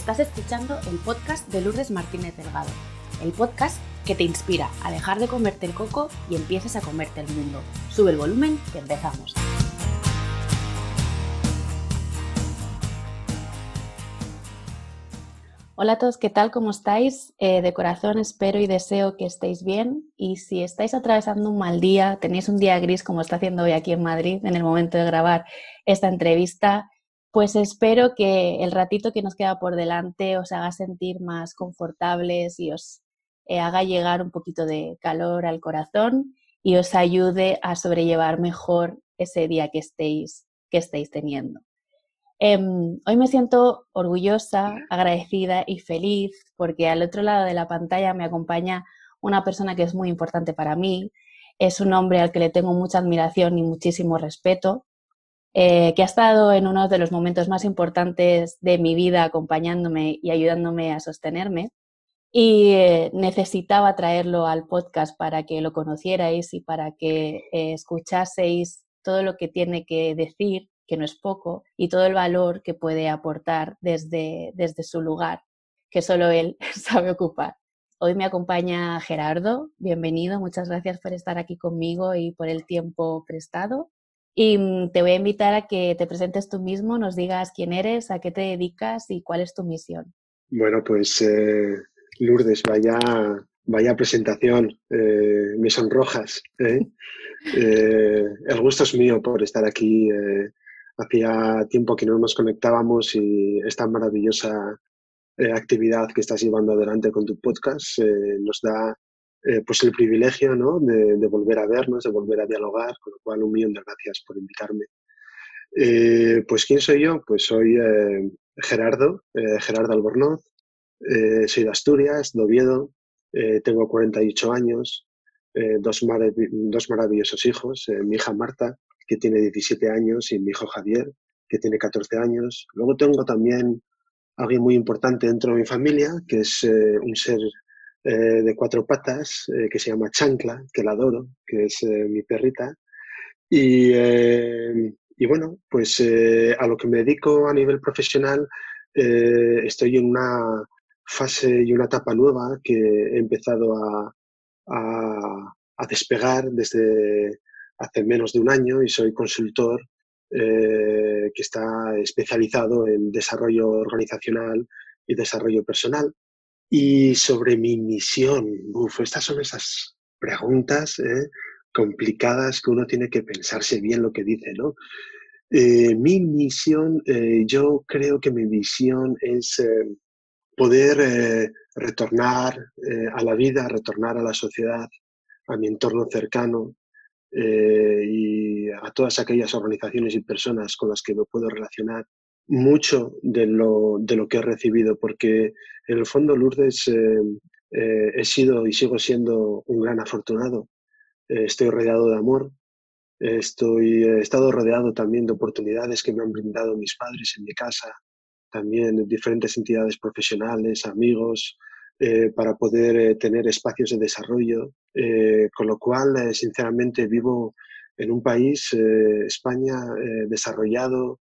Estás escuchando el podcast de Lourdes Martínez Delgado, el podcast que te inspira a dejar de comerte el coco y empieces a comerte el mundo. Sube el volumen que empezamos. Hola a todos, ¿qué tal? ¿Cómo estáis? Eh, de corazón espero y deseo que estéis bien y si estáis atravesando un mal día, tenéis un día gris como está haciendo hoy aquí en Madrid en el momento de grabar esta entrevista, pues espero que el ratito que nos queda por delante os haga sentir más confortables y os eh, haga llegar un poquito de calor al corazón y os ayude a sobrellevar mejor ese día que estéis, que estéis teniendo. Em, hoy me siento orgullosa, agradecida y feliz porque al otro lado de la pantalla me acompaña una persona que es muy importante para mí. Es un hombre al que le tengo mucha admiración y muchísimo respeto, eh, que ha estado en uno de los momentos más importantes de mi vida acompañándome y ayudándome a sostenerme. Y eh, necesitaba traerlo al podcast para que lo conocierais y para que eh, escuchaseis todo lo que tiene que decir que no es poco, y todo el valor que puede aportar desde, desde su lugar, que solo él sabe ocupar. Hoy me acompaña Gerardo, bienvenido, muchas gracias por estar aquí conmigo y por el tiempo prestado. Y mm, te voy a invitar a que te presentes tú mismo, nos digas quién eres, a qué te dedicas y cuál es tu misión. Bueno, pues eh, Lourdes, vaya, vaya presentación, eh, me sonrojas. ¿eh? el gusto es mío por estar aquí Hacía tiempo que no nos conectábamos y esta maravillosa actividad que estás llevando adelante con tu podcast nos da eh, pues el privilegio ¿no? de, volver a vernos, de volver a dialogar, con lo cual un millón de gracias por invitarme. pues ¿quién soy yo? Pues soy Gerardo, Gerardo Albornoz, soy de Asturias, de Oviedo, tengo 48 años, dos, dos maravillosos hijos, mi hija Marta, que tiene 17 años, y mi hijo Javier, que tiene 14 años. Luego tengo también alguien muy importante dentro de mi familia, que es eh, un ser eh, de cuatro patas, eh, que se llama Chancla, que la adoro, que es mi perrita. Y, y bueno, pues a lo que me dedico a nivel profesional, estoy en una fase y una etapa nueva que he empezado a, a, despegar desde hace menos de un año y soy consultor eh, que está especializado en desarrollo organizacional y desarrollo personal. Y sobre mi misión, uf, estas son esas preguntas eh, complicadas que uno tiene que pensarse bien lo que dice, ¿no? Eh, mi misión, yo creo que mi misión es poder retornar a la vida, retornar a la sociedad, a mi entorno cercano, eh, y a todas aquellas organizaciones y personas con las que me puedo relacionar mucho de lo, de lo que he recibido, porque en el fondo, Lourdes, eh, eh, he sido y sigo siendo un gran afortunado. estoy rodeado de amor, estoy, he estado rodeado también de oportunidades que me han brindado mis padres en mi casa, también diferentes entidades profesionales, amigos, eh, para poder eh, tener espacios de desarrollo, eh, con lo cual, sinceramente, vivo en un país, España, desarrollado,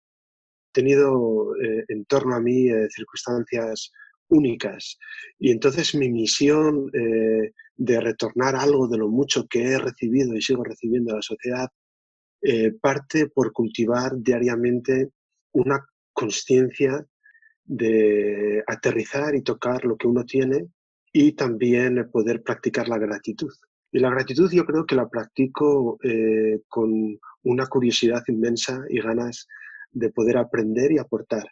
tenido en torno a mí circunstancias únicas. Y entonces mi misión de retornar algo de lo mucho que he recibido y sigo recibiendo a la sociedad parte por cultivar diariamente una conciencia de aterrizar y tocar lo que uno tiene y también poder practicar la gratitud. Y la gratitud yo creo que la practico eh, con una curiosidad inmensa y ganas de poder aprender y aportar.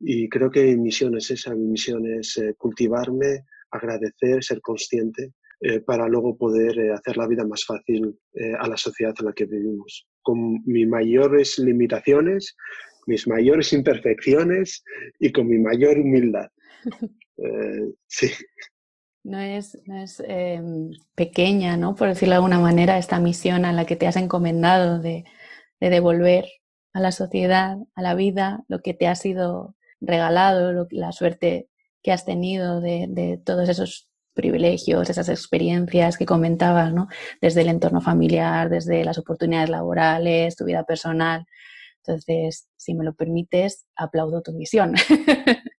Y creo que mi misión es esa, mi misión es eh, cultivarme, agradecer, ser consciente, eh, para luego poder hacer la vida más fácil a la sociedad en la que vivimos. Con mis mayores limitaciones, mis mayores imperfecciones y con mi mayor humildad. Eh, sí. No es, no es em, pequeña, ¿no? Por decirlo de alguna manera, esta misión a la que te has encomendado de, de devolver a la sociedad, a la vida, lo que te ha sido regalado, lo, la suerte que has tenido de, de, todos esos privilegios, esas experiencias que comentabas, ¿no? Desde el entorno familiar, desde las oportunidades laborales, tu vida personal. Entonces, si me lo permites, aplaudo tu misión.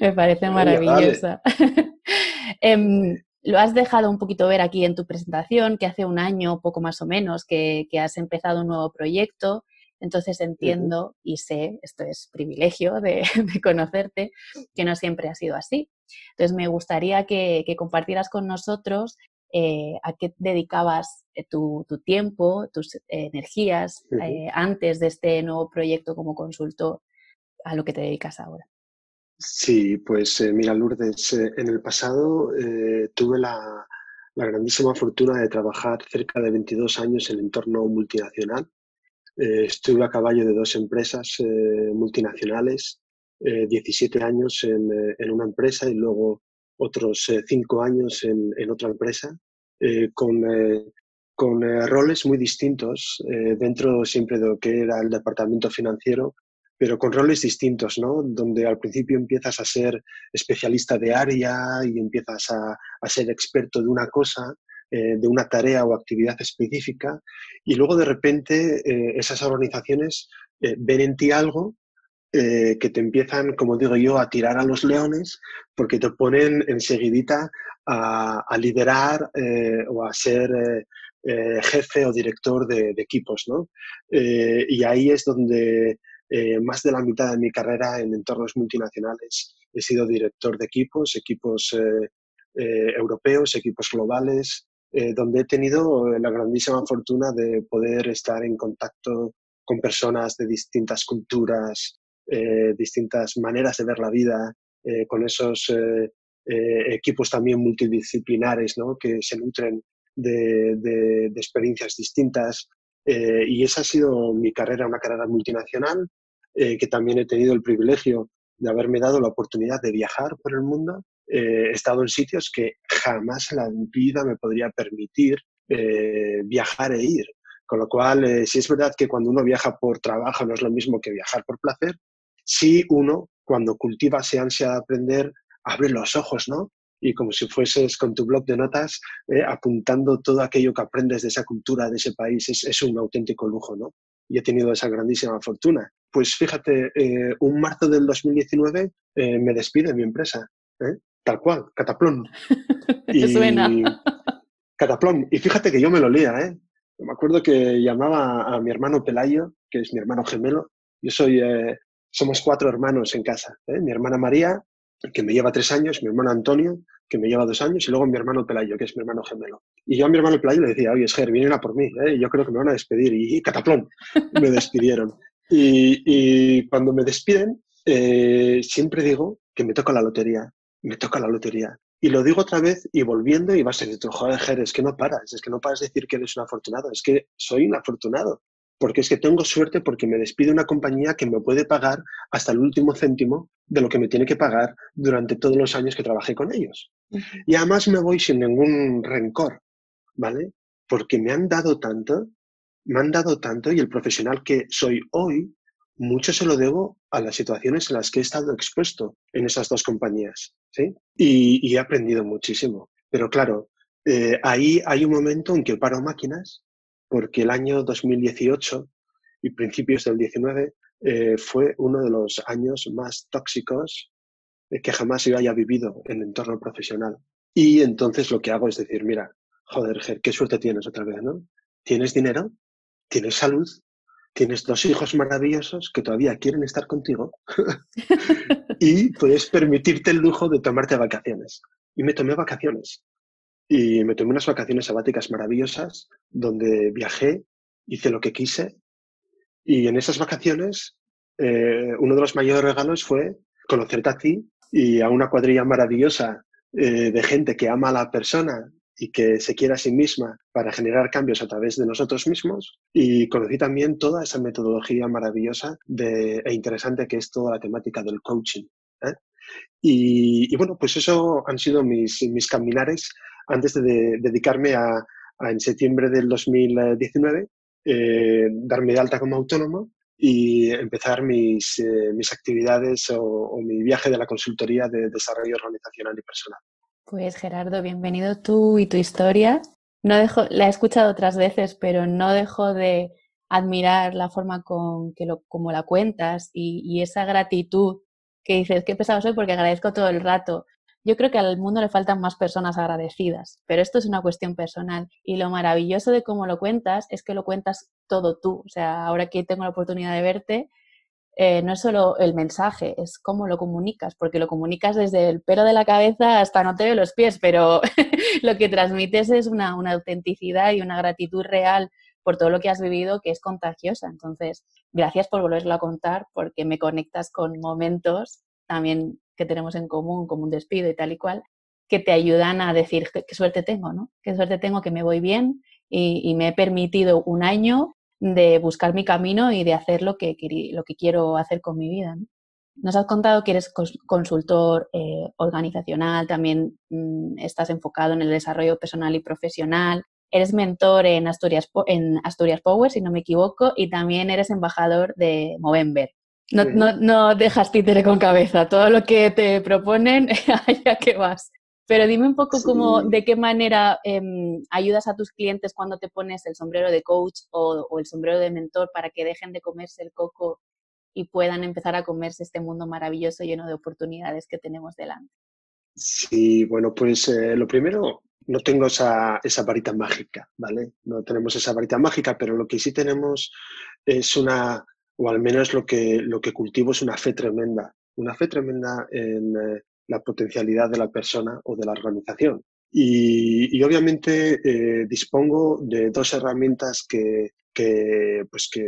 Me parece maravillosa. Em, lo has dejado un poquito ver aquí en tu presentación, que hace un año, poco más o menos, que, has empezado un nuevo proyecto. Entonces entiendo y sé, esto es privilegio de, conocerte, que no siempre ha sido así. Entonces me gustaría que, compartieras con nosotros eh, a qué dedicabas eh, tu, tiempo, tus energías eh, antes de este nuevo proyecto como consultor, a lo que te dedicas ahora. Sí, pues eh, mira, Lourdes, en el pasado tuve la, grandísima fortuna de trabajar cerca de 22 años en el entorno multinacional. Estuve a caballo de dos empresas multinacionales, 17 años en, una empresa y luego otros 5 años en, otra empresa, con, con roles muy distintos dentro siempre de lo que era el departamento financiero pero con roles distintos, ¿no? Donde al principio empiezas a ser especialista de área y empiezas a, ser experto de una cosa, eh, de una tarea o actividad específica, y luego de repente eh, esas organizaciones eh, ven en ti algo que te empiezan, como digo yo, a tirar a los leones porque te ponen enseguidita a, a liderar o a ser jefe o director de, de equipos, ¿no? y ahí es donde más de la mitad de mi carrera en entornos multinacionales he sido director de equipos, equipos europeos, equipos globales, donde he tenido la grandísima fortuna de poder estar en contacto con personas de distintas culturas, distintas maneras de ver la vida, con esos equipos también multidisciplinares ¿no? que se nutren de, experiencias distintas. y esa ha sido mi carrera, una carrera multinacional eh, que también he tenido el privilegio de haberme dado la oportunidad de viajar por el mundo. Eh, he estado en sitios que jamás la vida me podría permitir eh, viajar e ir. Con lo cual, sí es verdad que cuando uno viaja por trabajo no es lo mismo que viajar por placer, sí uno, cuando cultiva esa ansia de aprender, abre los ojos, ¿no? Y como si fueses con tu blog de notas, apuntando todo aquello que aprendes de esa cultura, de ese país, es, un auténtico lujo, ¿no? Y he tenido esa grandísima fortuna. Pues fíjate, eh, un marzo del 2019 eh, me despide mi empresa, ¿eh? Tal cual, Cataplón. y, suena. Cataplón. Y fíjate que yo me lo lía, ¿eh? Me acuerdo que llamaba a mi hermano Pelayo, que es mi hermano gemelo. Yo soy, somos cuatro hermanos en casa. Mi hermana María, que me lleva tres años, mi hermano Antonio, que me lleva dos años, y luego mi hermano Pelayo, que es mi hermano gemelo. Y yo a mi hermano Pelayo le decía, oye, Esger, vienen a por mí, yo creo que me van a despedir. Y, y cataplón, me despidieron. Y, cuando me despiden, eh, siempre digo que me toca la lotería, me toca la lotería. Y lo digo otra vez y volviendo y vas a decir, joder, es que no paras, es que no paras de decir que eres un afortunado, es que soy un afortunado, porque es que tengo suerte porque me despide una compañía que me puede pagar hasta el último céntimo de lo que me tiene que pagar durante todos los años que trabajé con ellos. Y además me voy sin ningún rencor, ¿vale? Porque me han dado tanto me han dado tanto y el profesional que soy hoy, mucho se lo debo a las situaciones en las que he estado expuesto en esas dos compañías. ¿sí? Y, he aprendido muchísimo. Pero claro, eh, ahí hay un momento en que paro máquinas, porque el año 2018 y principios del 19 eh, fue uno de los años más tóxicos que jamás yo haya vivido en el entorno profesional. Y entonces lo que hago es decir, mira, joder, qué suerte tienes otra vez, ¿no? ¿Tienes dinero? tienes salud, tienes dos hijos maravillosos que todavía quieren estar contigo y puedes permitirte el lujo de tomarte vacaciones. Y me tomé vacaciones. Y me tomé unas vacaciones sabáticas maravillosas donde viajé, hice lo que quise y en esas vacaciones eh, uno de los mayores regalos fue conocerte a ti y a una cuadrilla maravillosa eh, de gente que ama a la persona y que se quiera a sí misma para generar cambios a través de nosotros mismos. Y conocí también toda esa metodología maravillosa de, e interesante que es toda la temática del coaching. ¿eh? Y, bueno, pues eso han sido mis, mis caminares antes de, dedicarme a, en septiembre del 2019, eh, darme de alta como autónomo y empezar mis, eh, mis actividades o, o mi viaje de la consultoría de desarrollo organizacional y personal. Pues Gerardo, bienvenido tú y tu historia. No dejo, la he escuchado otras veces, pero no dejo de admirar la forma con que lo, como la cuentas y, esa gratitud que dices, qué pesado soy porque agradezco todo el rato. Yo creo que al mundo le faltan más personas agradecidas, pero esto es una cuestión personal. Y lo maravilloso de cómo lo cuentas es que lo cuentas todo tú. O sea, ahora que tengo la oportunidad de verte, eh, no es solo el mensaje, es cómo lo comunicas, porque lo comunicas desde el pelo de la cabeza hasta no te veo los pies, pero lo que transmites es una, una, autenticidad y una gratitud real por todo lo que has vivido que es contagiosa. Entonces, gracias por volverlo a contar, porque me conectas con momentos también que tenemos en común, como un despido y tal y cual, que te ayudan a decir qué, suerte tengo, ¿no? Qué suerte tengo que me voy bien y, y me he permitido un año de buscar mi camino y de hacer lo que, lo que quiero hacer con mi vida. Nos has contado que eres consultor eh, organizacional, también mm, estás enfocado en el desarrollo personal y profesional, eres mentor en Asturias, en Asturias Power, si no me equivoco, y también eres embajador de Movember. No, no, no dejas títere con cabeza, todo lo que te proponen, allá que vas. Pero dime un poco cómo, de qué manera em, ayudas a tus clientes cuando te pones el sombrero de coach o, el sombrero de mentor para que dejen de comerse el coco y puedan empezar a comerse este mundo maravilloso lleno de oportunidades que tenemos delante. Sí, bueno, pues eh, lo primero, no tengo esa, esa, varita mágica, ¿vale? No tenemos esa varita mágica, pero lo que sí tenemos es una, o al menos lo que, lo que cultivo es una fe tremenda, una fe tremenda en, eh, la potencialidad de la persona o de la organización. Y, obviamente eh, dispongo de dos herramientas que, pues que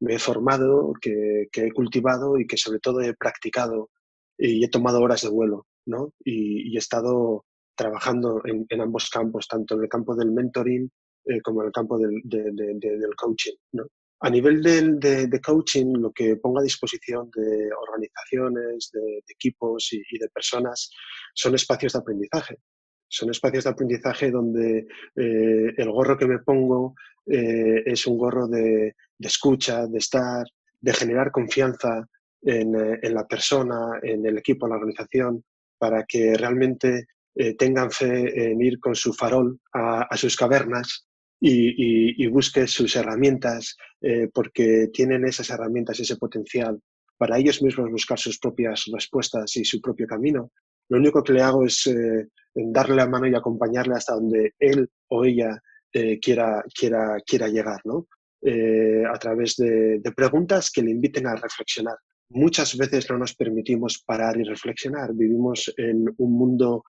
me he formado, que, he cultivado y que sobre todo he practicado y he tomado horas de vuelo, ¿no? Y, he estado trabajando en, ambos campos, tanto en el campo del mentoring eh, como en el campo del, del coaching, ¿no? A nivel de, coaching, lo que pongo a disposición de organizaciones, de, equipos y, de personas son espacios de aprendizaje. Son espacios de aprendizaje donde eh, el gorro que me pongo eh, es un gorro de, escucha, de estar, de generar confianza en, eh, la persona, en el equipo, en la organización, para que realmente tengan fe en ir con su farol a sus cavernas y, busque sus herramientas eh, porque tienen esas herramientas, ese potencial para ellos mismos buscar sus propias respuestas y su propio camino. Lo único que le hago es eh, darle la mano y acompañarle hasta donde él o ella eh, quiera, quiera, quiera llegar, ¿no? a través de, de preguntas que le inviten a reflexionar. Muchas veces no nos permitimos parar y reflexionar. Vivimos en un mundo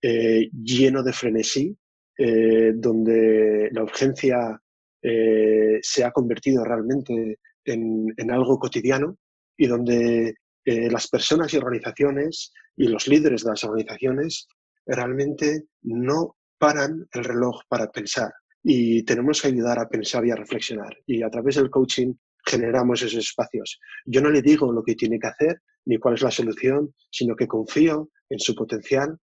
lleno de frenesí, eh, donde la urgencia eh, se ha convertido realmente en, algo cotidiano y donde eh, las personas y organizaciones y los líderes de las organizaciones realmente no paran el reloj para pensar y tenemos que ayudar a pensar y a reflexionar y a través del coaching generamos esos espacios. Yo no le digo lo que tiene que hacer ni cuál es la solución, sino que confío en su potencial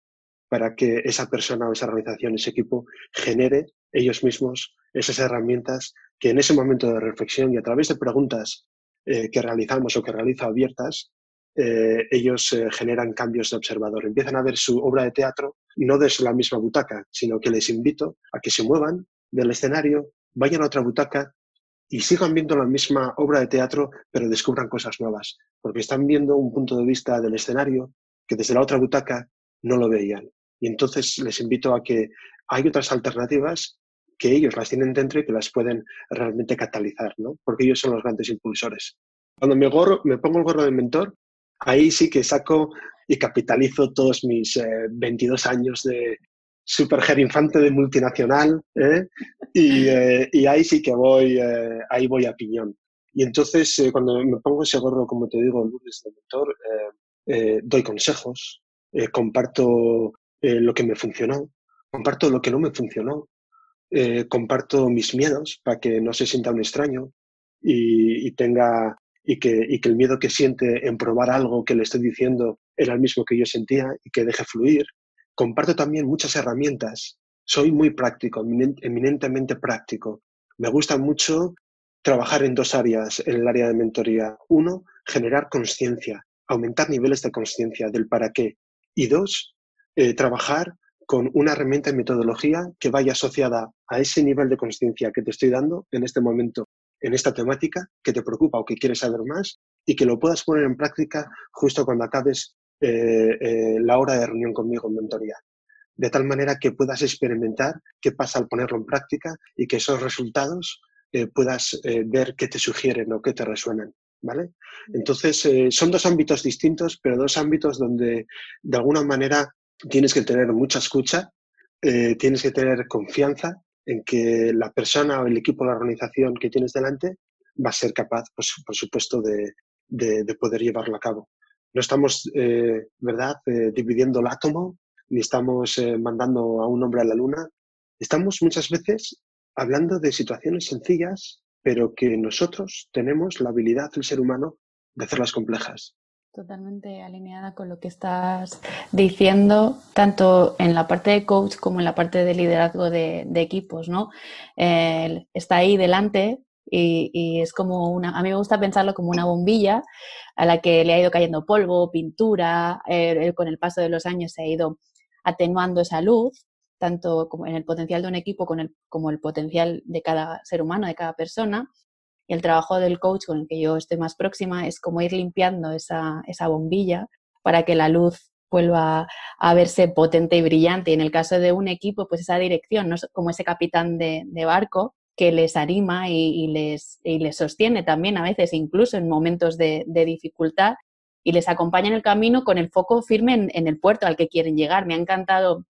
para que esa persona o esa organización, ese equipo, genere ellos mismos esas herramientas que en ese momento de reflexión y a través de preguntas eh, que realizamos o que realizo abiertas, eh, ellos eh, generan cambios de observador. Empiezan a ver su obra de teatro no desde la misma butaca, sino que les invito a que se muevan del escenario, vayan a otra butaca y sigan viendo la misma obra de teatro, pero descubran cosas nuevas, porque están viendo un punto de vista del escenario que desde la otra butaca no lo veían. Y entonces les invito a que hay otras alternativas que ellos las tienen dentro y que las pueden realmente catalizar, ¿no? Porque ellos son los grandes impulsores. Cuando me, gorro, me pongo el gorro de mentor, ahí sí que saco y capitalizo todos mis 22 eh, años de super infante de multinacional ¿eh? Eh, y, ahí sí que voy, ahí voy a piñón. Y entonces cuando me pongo ese gorro, como te digo, lunes de mentor, doy consejos, comparto eh, lo que me funcionó, comparto lo que no me funcionó, eh, comparto mis miedos para que no se sienta un extraño y, tenga y que, y que el miedo que siente en probar algo que le estoy diciendo era el mismo que yo sentía y que deje fluir. Comparto también muchas herramientas. Soy muy práctico, eminentemente práctico. Me gusta mucho trabajar en dos áreas en el área de mentoría. Uno, generar conciencia, aumentar niveles de conciencia del para qué. Y dos, eh, trabajar con una herramienta y metodología que vaya asociada a ese nivel de conciencia que te estoy dando en este momento, en esta temática que te preocupa o que quieres saber más, y que lo puedas poner en práctica justo cuando acabes eh, eh, la hora de reunión conmigo en mentoría. De tal manera que puedas experimentar qué pasa al ponerlo en práctica y que esos resultados eh, puedas ver qué te sugieren o qué te resuenan. ¿Vale? Entonces, son dos ámbitos distintos, pero dos ámbitos donde de alguna manera tienes que tener mucha escucha, tienes que tener confianza en que la persona o el equipo la organización que tienes delante va a ser capaz, pues, por supuesto, de, de, poder llevarlo a cabo. No estamos, eh, ¿verdad?, eh, dividiendo el átomo, ni estamos eh, mandando a un hombre a la luna. Estamos muchas veces hablando de situaciones sencillas, pero que nosotros tenemos la habilidad, el ser humano, de hacerlas complejas. Totalmente alineada con lo que estás diciendo, tanto en la parte de coach como en la parte de liderazgo de, equipos, ¿no? está ahí delante y, es como una, a mí me gusta pensarlo como una bombilla a la que le ha ido cayendo polvo, pintura, con el paso de los años se ha ido atenuando esa luz, tanto como en el potencial de un equipo con el, como el potencial de cada ser humano, de cada persona. Y el trabajo del coach con el que yo estoy más próxima es como ir limpiando esa, esa bombilla para que la luz vuelva a verse potente y brillante. Y en el caso de un equipo, pues esa dirección, ¿no? como ese capitán de, barco, que les anima y, les, les, sostiene también a veces, incluso en momentos de, dificultad, y les acompaña en el camino con el foco firme en, el puerto al que quieren llegar. Me ha encantado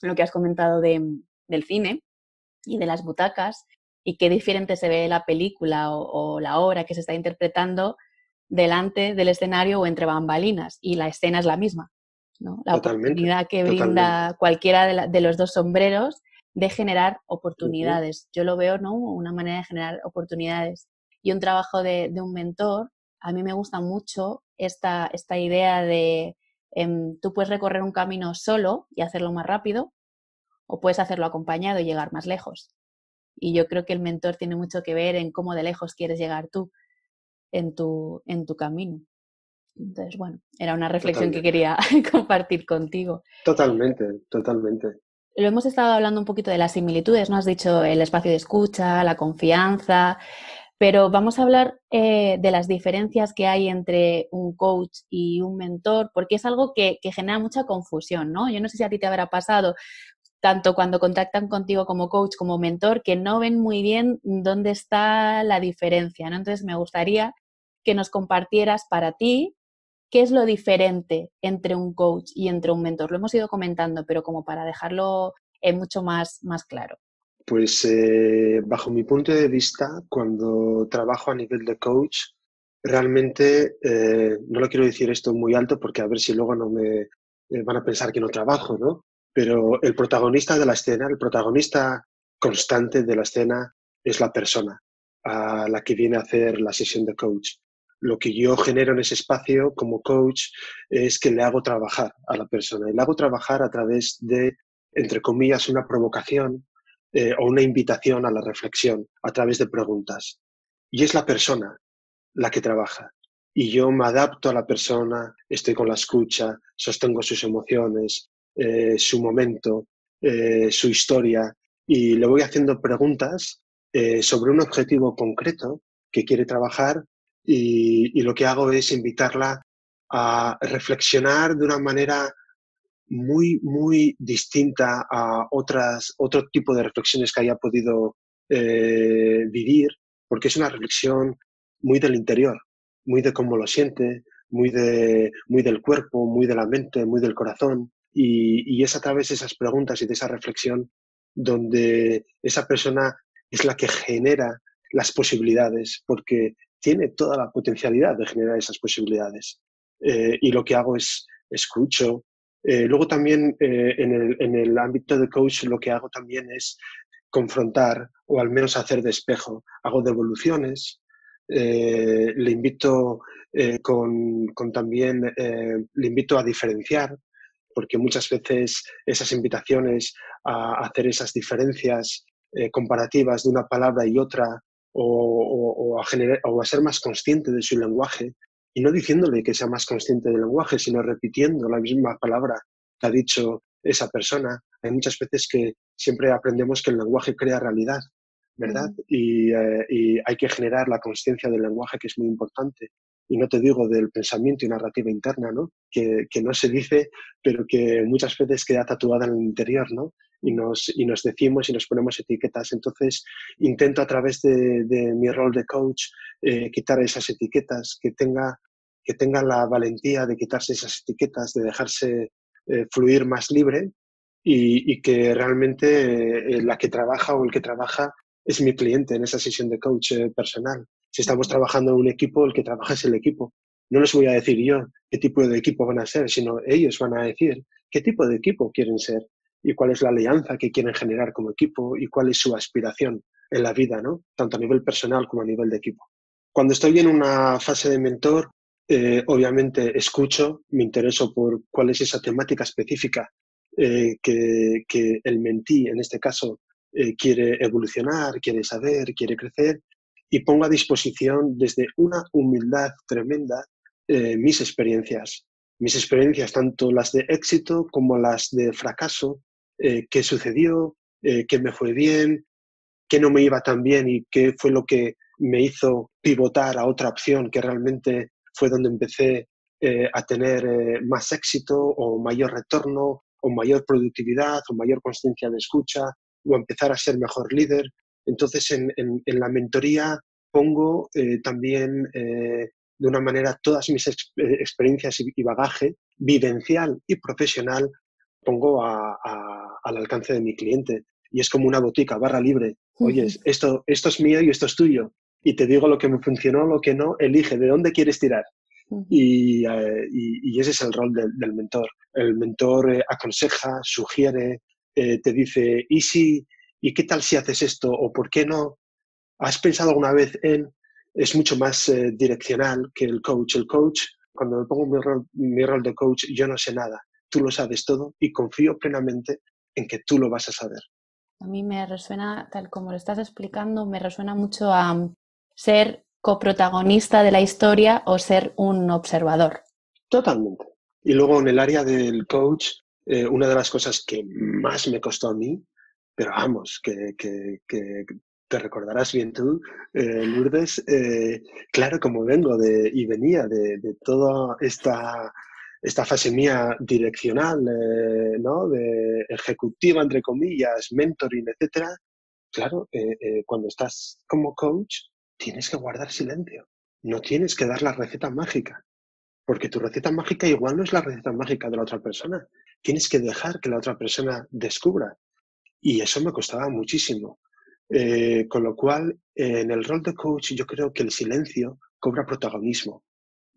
lo que has comentado del cine y de las butacas y qué diferente se ve la película o, la obra que se está interpretando delante del escenario o entre bambalinas y la escena es la misma. ¿no? La oportunidad que brinda cualquiera de, los dos sombreros de generar oportunidades. Yo lo veo, ¿no? Una manera de generar oportunidades. Y un trabajo de, un mentor, a mí me gusta mucho esta, esta idea de em, tú puedes recorrer un camino solo y hacerlo más rápido, o puedes hacerlo acompañado y llegar más lejos. Y yo creo que el mentor tiene mucho que ver en cómo de lejos quieres llegar tú en tu, en tu camino. Entonces, bueno, era una reflexión que quería compartir contigo. Totalmente, totalmente. Lo hemos estado hablando un poquito de las similitudes, ¿no? Has dicho el espacio de escucha, la confianza, pero vamos a hablar eh, de las diferencias que hay entre un coach y un mentor, porque es algo que, genera mucha confusión, ¿no? Yo no sé si a ti te habrá pasado, tanto cuando contactan contigo como coach como mentor, que no ven muy bien dónde está la diferencia, ¿no? Entonces me gustaría que nos compartieras para ti ¿Qué es lo diferente entre un coach y entre un mentor? Lo hemos ido comentando, pero como para dejarlo eh, mucho más, más claro. Pues eh, bajo mi punto de vista, cuando trabajo a nivel de coach, realmente, eh, no lo quiero decir esto muy alto porque a ver si luego no me van a pensar que no trabajo, ¿no? Pero el protagonista de la escena, el protagonista constante de la escena es la persona a la que viene a hacer la sesión de coach lo que yo genero en ese espacio como coach es que le hago trabajar a la persona y le hago trabajar a través de, entre comillas, una provocación eh, o una invitación a la reflexión a través de preguntas. Y es la persona la que trabaja. Y yo me adapto a la persona, estoy con la escucha, sostengo sus emociones, eh, su momento, eh, su historia, y le voy haciendo preguntas sobre un objetivo concreto que quiere trabajar y, lo que hago es invitarla a reflexionar de una manera muy, muy distinta a otras, otro tipo de reflexiones que haya podido eh, vivir, porque es una reflexión muy del interior, muy de cómo lo siente, muy, de, muy del cuerpo, muy de la mente, muy del corazón. Y, y es a través de esas preguntas y de esa reflexión donde esa persona es la que genera las posibilidades, porque tiene toda la potencialidad de generar esas posibilidades. Eh, y lo que hago es escucho. Eh, luego también eh, en, el, en, el, ámbito de coach lo que hago también es confrontar o al menos hacer de espejo. Hago devoluciones, le invito con, con, también, le invito a diferenciar, porque muchas veces esas invitaciones a hacer esas diferencias comparativas de una palabra y otra o, a generar, o a ser más consciente de su lenguaje y no diciéndole que sea más consciente del lenguaje, sino repitiendo la misma palabra que ha dicho esa persona. Hay muchas veces que siempre aprendemos que el lenguaje crea realidad, ¿verdad? Y, eh, y, hay que generar la conciencia del lenguaje, que es muy importante. Y no te digo del pensamiento y narrativa interna, ¿no? Que, que, no se dice, pero que muchas veces queda tatuada en el interior, ¿no? Y nos, y nos decimos y nos ponemos etiquetas. Entonces, intento a través de, de mi rol de coach eh, quitar esas etiquetas, que tenga, que tenga la valentía de quitarse esas etiquetas, de dejarse eh, fluir más libre y, y que realmente eh, la que trabaja o el que trabaja es mi cliente en esa sesión de coach eh, personal. Si estamos trabajando en un equipo, el que trabaja es el equipo. No les voy a decir yo qué tipo de equipo van a ser, sino ellos van a decir qué tipo de equipo quieren ser y cuál es la alianza que quieren generar como equipo y cuál es su aspiración en la vida, ¿no? Tanto a nivel personal como a nivel de equipo. Cuando estoy en una fase de mentor, eh, obviamente escucho, me intereso por cuál es esa temática específica eh, que, el mentí, en este caso, eh, quiere evolucionar, quiere saber, quiere crecer y pongo a disposición desde una humildad tremenda eh, mis experiencias, mis experiencias, tanto las de éxito como las de fracaso, eh, qué sucedió, eh, qué me fue bien, qué no me iba tan bien y qué fue lo que me hizo pivotar a otra opción que realmente fue donde empecé eh, a tener eh, más éxito o mayor retorno o mayor productividad o mayor conciencia de escucha o empezar a ser mejor líder. Entonces, en, en, en la mentoría pongo eh, también eh, de una manera todas mis ex eh, experiencias y, y, bagaje vivencial y profesional, pongo a, a, al alcance de mi cliente. Y es como una botica, barra libre. Oye, esto, esto es mío y esto es tuyo. Y te digo lo que me funcionó, lo que no, elige de dónde quieres tirar. Y, y, y, ese es el rol del, del mentor. El mentor eh, aconseja, sugiere, eh, te dice, ¿y si, y qué tal si haces esto? ¿O por qué no? ¿Has pensado alguna vez en, es mucho más eh, direccional que el coach? El coach, cuando me pongo mi rol, mi rol de coach, yo no sé nada, tú lo sabes todo y confío plenamente en que tú lo vas a saber. A mí me resuena, tal como lo estás explicando, me resuena mucho a um, ser coprotagonista de la historia o ser un observador. Totalmente. Y luego en el área del coach, eh, una de las cosas que más me costó a mí, pero vamos, que, que, te recordarás bien tú, eh, Lourdes, eh, claro, como vengo de, y venía de, de toda esta, esta fase mía direccional, eh, ¿no? De ejecutiva, entre comillas, mentoring, etcétera, claro, eh, cuando estás como coach, tienes que guardar silencio. No tienes que dar la receta mágica. Porque tu receta mágica igual no es la receta mágica de la otra persona. Tienes que dejar que la otra persona descubra. Y eso me costaba muchísimo. Eh, con lo cual, eh, en el rol de coach yo creo que el silencio cobra protagonismo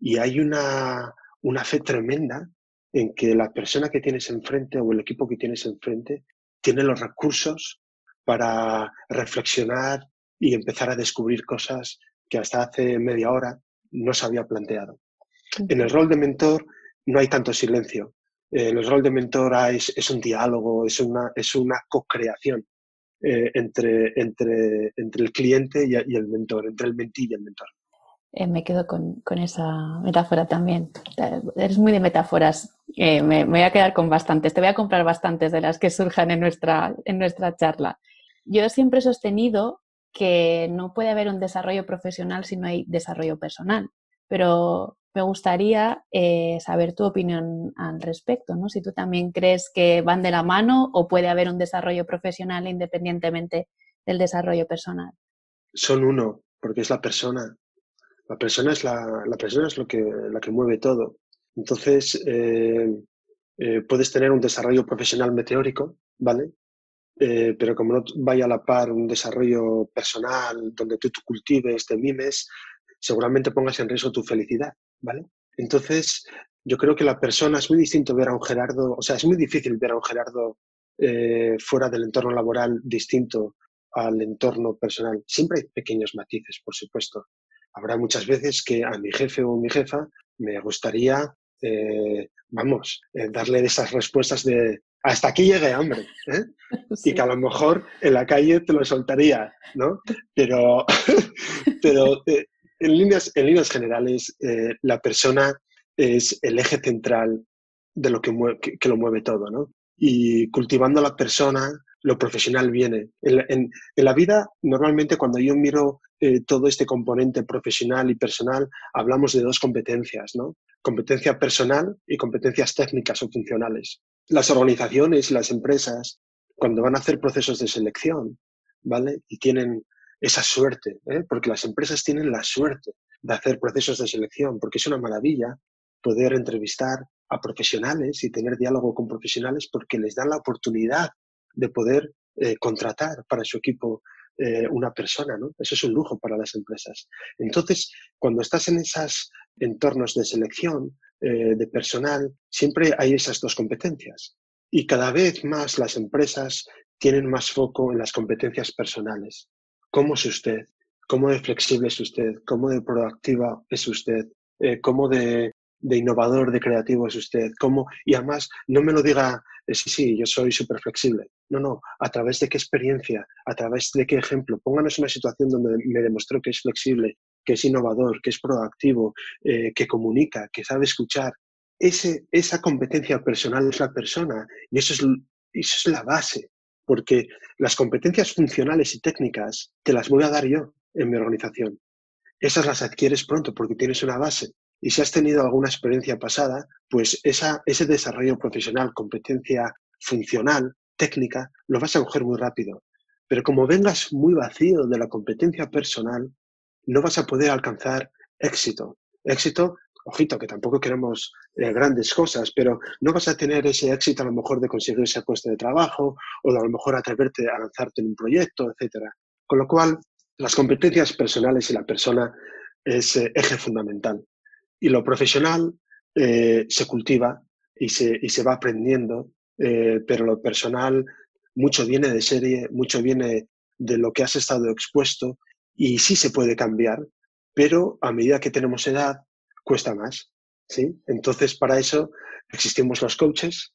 y hay una, una fe tremenda en que la persona que tienes enfrente o el equipo que tienes enfrente tiene los recursos para reflexionar y empezar a descubrir cosas que hasta hace media hora no se había planteado. En el rol de mentor no hay tanto silencio. En el rol de mentor es, es un diálogo, es una, es una co-creación eh, entre, entre, entre el cliente y, y, el mentor, entre el mentí y el mentor. Eh, me quedo con, con, esa metáfora también. Eres muy de metáforas. Eh, me, me, voy a quedar con bastantes. Te voy a comprar bastantes de las que surjan en nuestra, en nuestra charla. Yo siempre he sostenido que no puede haber un desarrollo profesional si no hay desarrollo personal. Pero me gustaría eh, saber tu opinión al respecto, ¿no? Si tú también crees que van de la mano o puede haber un desarrollo profesional independientemente del desarrollo personal. Son uno, porque es la persona. La persona es, la, persona es lo que, la que mueve todo. Entonces, eh, eh, puedes tener un desarrollo profesional meteórico, ¿vale? Pero como no vaya a la par un desarrollo personal donde tú cultives, te mimes, seguramente pongas en riesgo tu felicidad, ¿vale? Entonces, yo creo que la persona es muy distinto ver a un Gerardo, o sea, es muy difícil ver a un Gerardo eh, fuera del entorno laboral distinto al entorno personal. Siempre hay pequeños matices, por supuesto. Habrá muchas veces que a mi jefe o mi jefa me gustaría, eh, vamos, eh, darle esas respuestas de hasta aquí llegué, hombre. ¿eh? Sí. Y que a lo mejor en la calle te lo soltaría, ¿no? Pero, pero en líneas, en líneas generales, eh, la persona es el eje central de lo que, lo mueve todo, ¿no? Y cultivando la persona, lo profesional viene. En, la vida, normalmente cuando yo miro eh, todo este componente profesional y personal, hablamos de dos competencias, ¿no? Competencia personal y competencias técnicas o funcionales. Las organizaciones y las empresas, cuando van a hacer procesos de selección, ¿vale? Y tienen esa suerte, ¿eh? porque las empresas tienen la suerte de hacer procesos de selección, porque es una maravilla poder entrevistar a profesionales y tener diálogo con profesionales porque les dan la oportunidad de poder eh, contratar para su equipo eh, una persona, ¿no? Eso es un lujo para las empresas. Entonces, cuando estás en esos entornos de selección de personal, siempre hay esas dos competencias. Y cada vez más las empresas tienen más foco en las competencias personales. ¿Cómo es usted? ¿Cómo de flexible es usted? ¿Cómo de proactiva es usted? ¿Cómo de de innovador, de creativo es usted? ¿Cómo? Y además, no me lo diga, eh, sí, sí, yo soy súper flexible. No, no, a través de qué experiencia, a través de qué ejemplo. Pónganos una situación donde me demostró que es flexible, que es innovador, que es proactivo, eh, que comunica, que sabe escuchar. Ese, esa competencia personal es la persona y eso es, eso es la base, porque las competencias funcionales y técnicas te las voy a dar yo en mi organización. Esas las adquieres pronto porque tienes una base y si has tenido alguna experiencia pasada, pues ese desarrollo profesional, competencia funcional, técnica, lo vas a coger muy rápido. Pero como vengas muy vacío de la competencia personal, no vas a poder alcanzar éxito. Éxito, ojito, que tampoco queremos eh, grandes cosas, pero no vas a tener ese éxito a lo mejor de conseguir ese puesto de trabajo o a lo mejor atreverte a lanzarte en un proyecto, etc. Con lo cual, las competencias personales y la persona es eh, eje fundamental. Y lo profesional eh, se cultiva y se, y se va aprendiendo, eh, pero lo personal mucho viene de serie, mucho viene de lo que has estado expuesto y sí se puede cambiar, pero a medida que tenemos edad cuesta más. ¿sí? Entonces, para eso existimos los coaches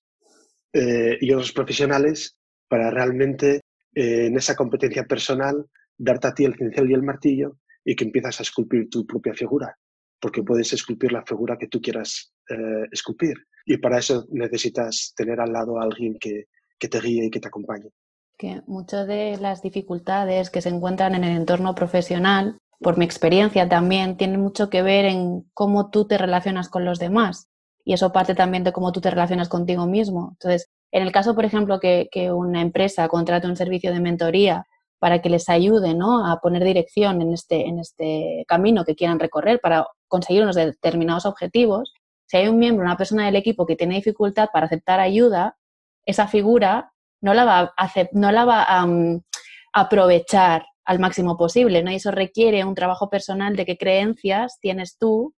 eh, y otros profesionales para realmente en esa competencia personal darte a ti el cincel y el martillo y que empiezas a esculpir tu propia figura porque puedes esculpir la figura que tú quieras eh, esculpir. Y para eso necesitas tener al lado a alguien que, que te guíe y que te acompañe. Que muchas de las dificultades que se encuentran en el entorno profesional, por mi experiencia también, tienen mucho que ver en cómo tú te relacionas con los demás. Y eso parte también de cómo tú te relacionas contigo mismo. Entonces, en el caso, por ejemplo, que, que una empresa contrate un servicio de mentoría para que les ayude ¿no? a poner dirección en este, en este camino que quieran recorrer para conseguir unos determinados objetivos, si hay un miembro, una persona del equipo que tiene dificultad para aceptar ayuda, esa figura no la va a, no la va a mm, aprovechar al máximo posible, ¿no? Y eso requiere un trabajo personal de qué creencias tienes tú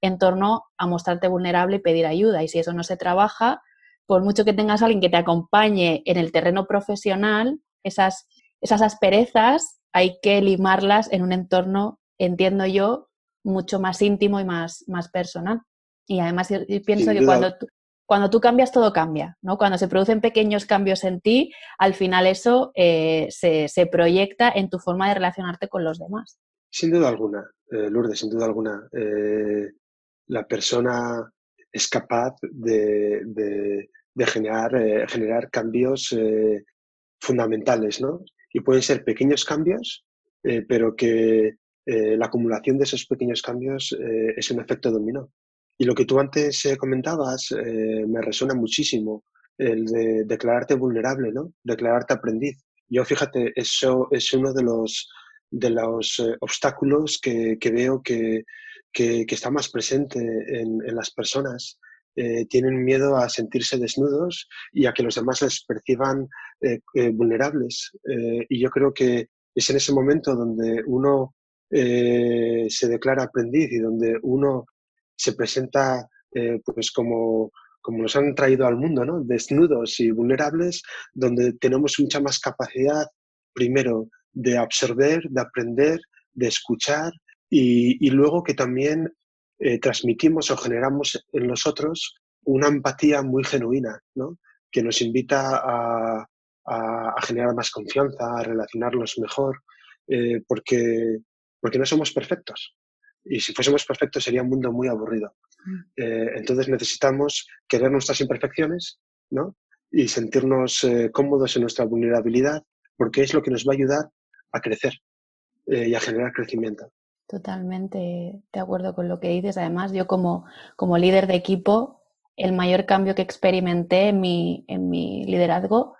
en torno a mostrarte vulnerable y pedir ayuda. Y si eso no se trabaja, por mucho que tengas a alguien que te acompañe en el terreno profesional, esas esas asperezas hay que limarlas en un entorno, entiendo yo, mucho más íntimo y más, más personal. Y además pienso que cuando tú, cuando tú cambias, todo cambia, ¿no? Cuando se producen pequeños cambios en ti, al final eso eh, se, proyecta en tu forma de relacionarte con los demás. Sin duda alguna, eh, Lourdes, sin duda alguna. Eh, la persona es capaz de, generar, generar cambios fundamentales, ¿no? y pueden ser pequeños cambios, pero que la acumulación de esos pequeños cambios es un efecto dominó. Y lo que tú antes comentabas me resuena muchísimo, el de declararte vulnerable, ¿no? Declararte aprendiz. Yo, fíjate, eso es uno de los, de los obstáculos que, que veo que, que, que, está más presente en, en las personas eh, tienen miedo a sentirse desnudos y a que los demás les perciban eh, eh, vulnerables. y yo creo que es en ese momento donde uno se declara aprendiz y donde uno se presenta pues como, como nos han traído al mundo, ¿no? desnudos y vulnerables, donde tenemos mucha más capacidad, primero, de absorber, de aprender, de escuchar y, y luego que también eh, transmitimos o generamos en los otros una empatía muy genuina, ¿no? que nos invita a, a, generar más confianza, a relacionarnos mejor, eh, porque, porque no somos perfectos. Y si fuésemos perfectos sería un mundo muy aburrido. Mm. Eh, entonces necesitamos querer nuestras imperfecciones, ¿no? y sentirnos eh, cómodos en nuestra vulnerabilidad, porque es lo que nos va a ayudar a crecer eh, y a generar crecimiento. Totalmente de acuerdo con lo que dices. Además, yo como, como líder de equipo, el mayor cambio que experimenté en mi, en mi liderazgo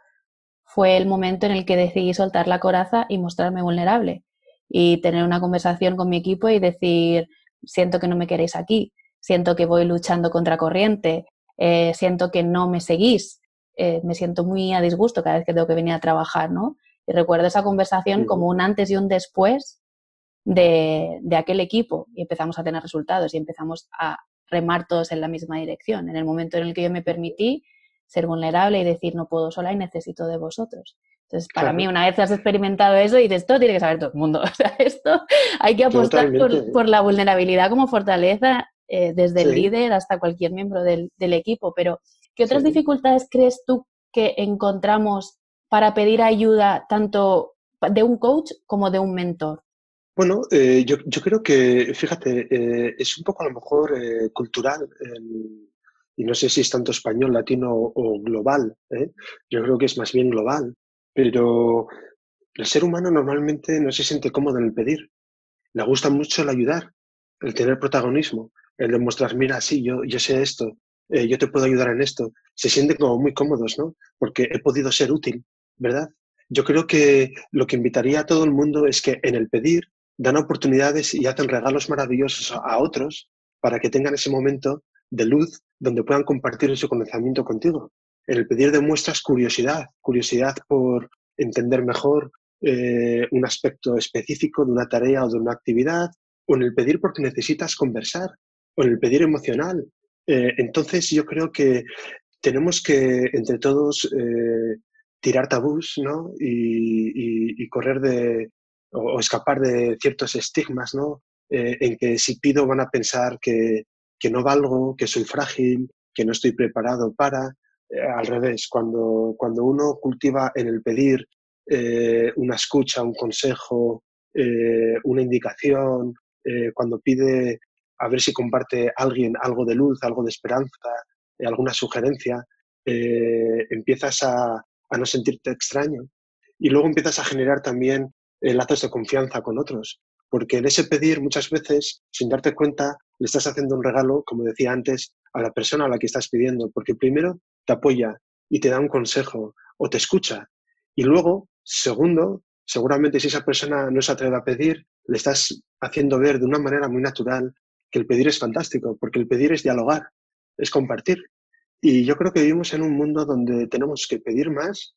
fue el momento en el que decidí soltar la coraza y mostrarme vulnerable y tener una conversación con mi equipo y decir, siento que no me queréis aquí, siento que voy luchando contra corriente, eh, siento que no me seguís, eh, me siento muy a disgusto cada vez que tengo que venir a trabajar, ¿no? Y recuerdo esa conversación como un antes y un después de, de aquel equipo y empezamos a tener resultados y empezamos a remar todos en la misma dirección. En el momento en el que yo me permití ser vulnerable y decir no puedo sola y necesito de vosotros. Entonces, para mí, una vez has experimentado eso, dices, esto tiene que saber todo el mundo. O sea, esto hay que apostar por, la vulnerabilidad como fortaleza eh, desde el líder hasta cualquier miembro del, equipo. Pero, ¿qué otras dificultades crees tú que encontramos para pedir ayuda tanto de un coach como de un mentor? Bueno, eh, yo, creo que, fíjate, eh, es un poco a lo mejor cultural y no sé si es tanto español, latino o global. ¿eh? Yo creo que es más bien global. Pero el ser humano normalmente no se siente cómodo en el pedir. Le gusta mucho el ayudar, el tener protagonismo, el demostrar, mira, sí, yo, yo sé esto, eh, yo te puedo ayudar en esto. Se sienten como muy cómodos, ¿no? Porque he podido ser útil, ¿verdad? Yo creo que lo que invitaría a todo el mundo es que en el pedir dan oportunidades y hacen regalos maravillosos a otros para que tengan ese momento de luz donde puedan compartir su conocimiento contigo. El pedir demuestras curiosidad, curiosidad por entender mejor eh, un aspecto específico de una tarea o de una actividad, o en el pedir porque necesitas conversar, o en el pedir emocional. Eh, entonces yo creo que tenemos que entre todos eh, tirar tabús ¿no? y, correr de o, escapar de ciertos estigmas ¿no? en que si pido van a pensar que, que no valgo, que soy frágil, que no estoy preparado para. Eh, al revés, cuando, cuando uno cultiva en el pedir eh, una escucha, un consejo, eh, una indicación, cuando pide a ver si comparte alguien algo de luz, algo de esperanza, alguna sugerencia, empiezas a, a, no sentirte extraño y luego empiezas a generar también lazos de confianza con otros. Porque en ese pedir muchas veces, sin darte cuenta, le estás haciendo un regalo, como decía antes, a la persona a la que estás pidiendo. Porque primero te apoya y te da un consejo o te escucha. Y luego, segundo, seguramente si esa persona no se atreve a pedir, le estás haciendo ver de una manera muy natural que el pedir es fantástico, porque el pedir es dialogar, es compartir. Y yo creo que vivimos en un mundo donde tenemos que pedir más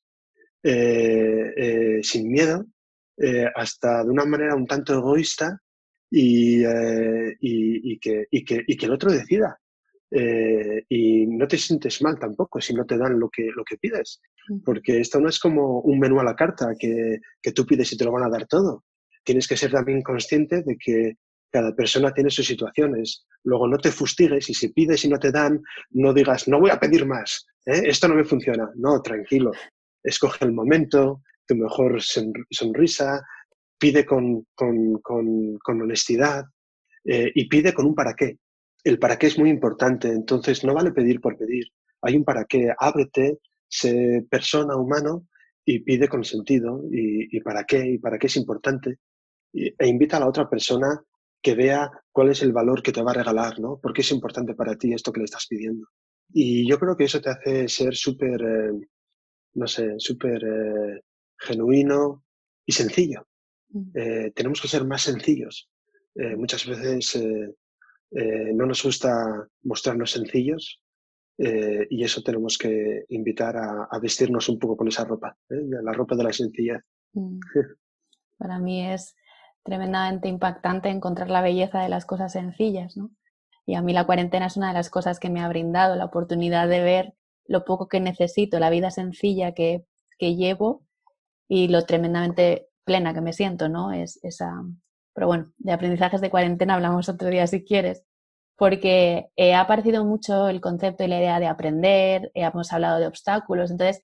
eh, eh, sin miedo eh, hasta de una manera un tanto egoísta y, y, que, que, que, el otro decida. Eh, y no te sientes mal tampoco si no te dan lo que, lo que pides, mm. porque esto no es como un menú a la carta que, que tú pides y te lo van a dar todo. Tienes que ser también consciente de que cada persona tiene sus situaciones. Luego no te fustigues y si pides y no te dan, no digas, no voy a pedir más, esto no me funciona. No, tranquilo. Escoge el momento, tu mejor sonrisa, pide con, honestidad eh, y pide con un para qué. El para qué es muy importante, entonces no vale pedir por pedir. Hay un para qué, ábrete, sé persona, humano y pide con sentido y, para qué, y para qué es importante. e invita a la otra persona que vea cuál es el valor que te va a regalar, ¿no? ¿Por qué es importante para ti esto que le estás pidiendo? Y yo creo que eso te hace ser súper, eh, no sé, súper eh, genuino y sencillo. Mm. Eh, tenemos que ser más sencillos. Muchas veces eh, no nos gusta mostrarnos sencillos y eso tenemos que invitar a, vestirnos un poco con esa ropa, la ropa de la sencillez. Mm. Para mí es tremendamente impactante encontrar la belleza de las cosas sencillas, ¿no? Y a mí la cuarentena es una de las cosas que me ha brindado la oportunidad de ver lo poco que necesito, la vida sencilla que, que llevo y lo tremendamente plena que me siento, ¿no? Es esa... Pero bueno, de aprendizajes de cuarentena hablamos otro día si quieres, porque ha aparecido mucho el concepto y la idea de aprender, hemos hablado de obstáculos, entonces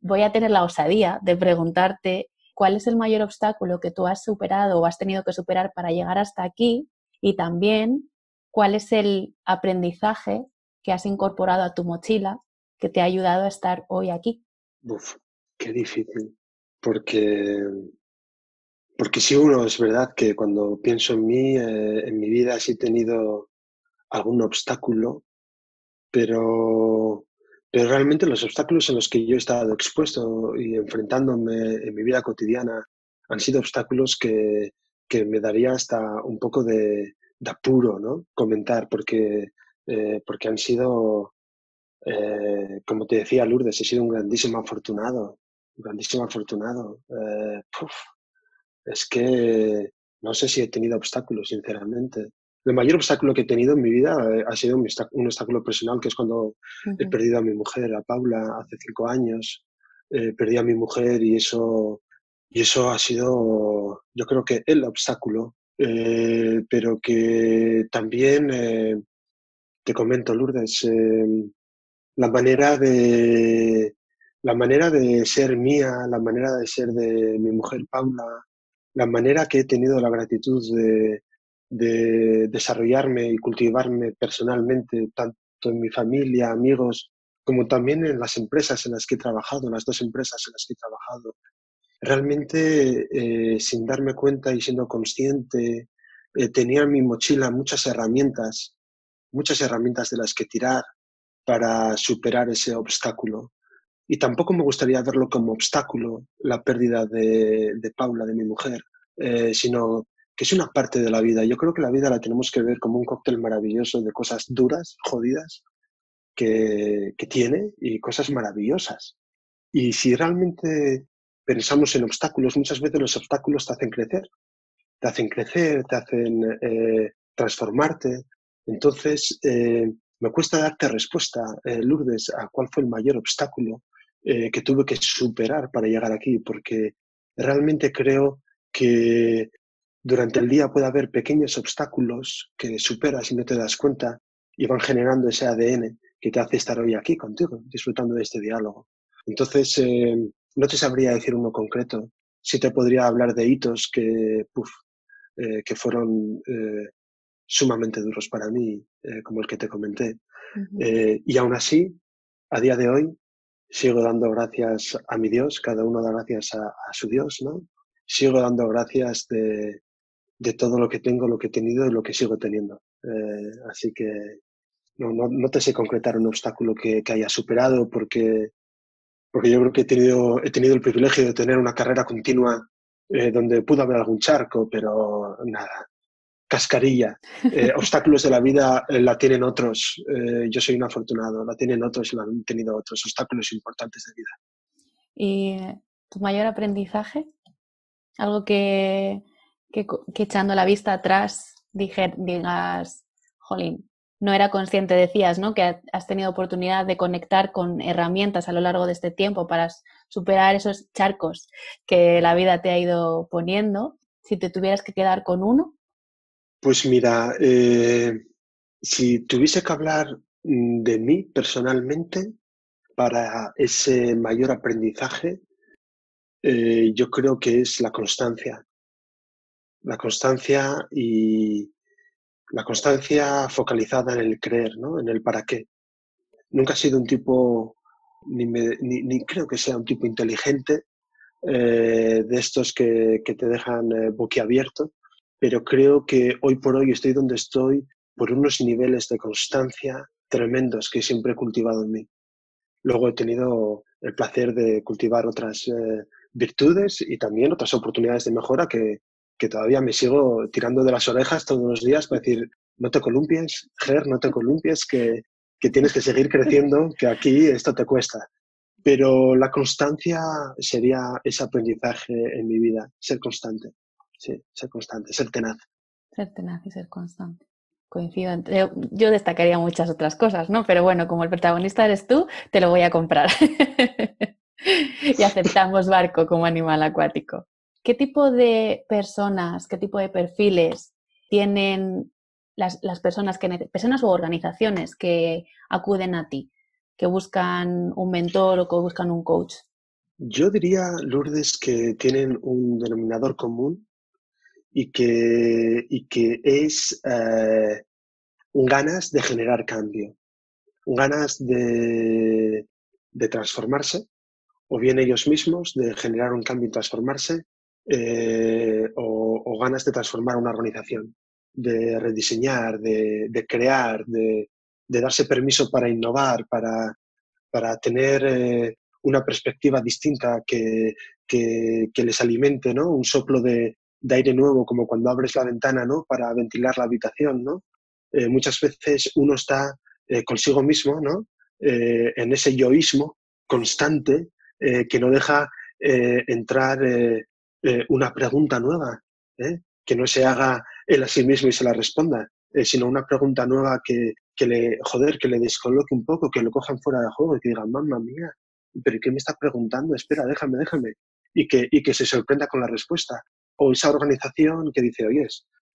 voy a tener la osadía de preguntarte cuál es el mayor obstáculo que tú has superado o has tenido que superar para llegar hasta aquí y también cuál es el aprendizaje que has incorporado a tu mochila que te ha ayudado a estar hoy aquí? Uf, qué difícil, porque, porque si uno es verdad que cuando pienso en mí, eh, en mi vida sí he tenido algún obstáculo, pero, pero realmente los obstáculos en los que yo he estado expuesto y enfrentándome en mi vida cotidiana han sido obstáculos que, que me daría hasta un poco de, apuro ¿no? comentar, porque, eh, porque han sido, eh, como te decía Lourdes, he sido un grandísimo afortunado, un grandísimo afortunado. Eh, es que no sé si he tenido obstáculos, sinceramente. El mayor obstáculo que he tenido en mi vida ha sido un obstáculo personal, que es cuando he perdido a mi mujer, a Paula, hace cinco años. perdí a mi mujer y eso, y eso ha sido, yo creo que el obstáculo eh, pero que también, eh, te comento, Lourdes, em, la manera de la manera de ser mía, la manera de ser de mi mujer Paula, la manera que he tenido la gratitud de, de desarrollarme y cultivarme personalmente, tanto en mi familia, amigos, como también en las empresas en las que he trabajado, en las dos empresas en las que he trabajado, realmente eh, sin darme cuenta y siendo consciente, eh, tenía en mi mochila muchas herramientas, muchas herramientas de las que tirar para superar ese obstáculo. Y tampoco me gustaría verlo como obstáculo la pérdida de, Paula, de mi mujer, eh, sino que es una parte de la vida. Yo creo que la vida la tenemos que ver como un cóctel maravilloso de cosas duras, jodidas, que, que tiene y cosas maravillosas. Y si realmente pensamos en obstáculos, muchas veces los obstáculos te hacen crecer, te hacen crecer, te hacen eh, transformarte. Entonces, eh, me cuesta darte respuesta, eh, Lourdes, a cuál fue el mayor obstáculo que tuve que superar para llegar aquí, porque realmente creo que durante el día puede haber pequeños obstáculos que superas y no te das cuenta y van generando ese ADN que te hace estar hoy aquí contigo, disfrutando de este diálogo. Entonces, no te sabría decir uno concreto. Sí te podría hablar de hitos que, eh, que fueron eh, sumamente duros para mí, eh, como el que te comenté. y aún así, a día de hoy, sigo dando gracias a mi Dios, cada uno da gracias a, su Dios, ¿no? Sigo dando gracias de, de, todo lo que tengo, lo que he tenido y lo que sigo teniendo. así que no, no, no, te sé concretar un obstáculo que, que haya superado porque porque yo creo que he tenido, he tenido el privilegio de tener una carrera continua eh, donde pudo haber algún charco, pero nada, cascarilla. Eh, obstáculos de la vida eh, la tienen otros. yo soy un afortunado, la tienen otros y la han tenido otros. Obstáculos importantes de vida. ¿Y tu mayor aprendizaje? Algo que, que, que echando la vista atrás dije, digas, jolín, no era consciente, decías, ¿no? Que has tenido oportunidad de conectar con herramientas a lo largo de este tiempo para superar esos charcos que la vida te ha ido poniendo. Si te tuvieras que quedar con uno. Pues mira, eh, si tuviese que hablar mm, de mí personalmente para ese mayor aprendizaje, eh, yo creo que es la constancia. La constancia y, la constancia focalizada en el creer, ¿no? en el para qué. Nunca he sido un tipo, ni, creo que sea un tipo inteligente, eh, de estos que, te dejan boquiabierto, pero creo que hoy por hoy estoy donde estoy por unos niveles de constancia tremendos que siempre he cultivado en mí. Luego he tenido el placer de cultivar otras eh, virtudes y también otras oportunidades de mejora que, que todavía me sigo tirando de las orejas todos los días para decir, no te columpies, Ger, no te columpies, que, que tienes que seguir creciendo, que aquí esto te cuesta. Pero la constancia sería ese aprendizaje en mi vida, ser constante, sí, ser constante, ser tenaz. Ser tenaz y ser constante. Coincido. Yo destacaría muchas otras cosas, ¿no? Pero bueno, como el protagonista eres tú, te lo voy a comprar. y aceptamos barco como animal acuático. ¿Qué tipo de personas, qué tipo de perfiles tienen las, personas, que, personas u organizaciones que acuden a ti, que buscan un mentor o que buscan un coach? Yo diría, Lourdes, que tienen un denominador común y que, y que es eh, ganas de generar cambio. ganas de, transformarse, o bien ellos mismos de generar un cambio y transformarse, eh, o, ganas de transformar una organización, de rediseñar, de, crear, de, darse permiso para innovar, para, para tener eh, una perspectiva distinta que, les alimente, ¿no? Un soplo de, aire nuevo, como cuando abres la ventana, ¿no? Para ventilar la habitación, ¿no? Eh, muchas veces uno está eh, consigo mismo, ¿no? Eh, en ese yoísmo constante que no deja entrar una pregunta nueva, que no se haga él a sí mismo y se la responda, sino una pregunta nueva que, que, le, joder, que le descoloque un poco, que lo cojan fuera de juego y que digan, mamma mía, ¿pero qué me está preguntando? Espera, déjame, déjame. Y que, y que se sorprenda con la respuesta. O esa organización que dice, oye,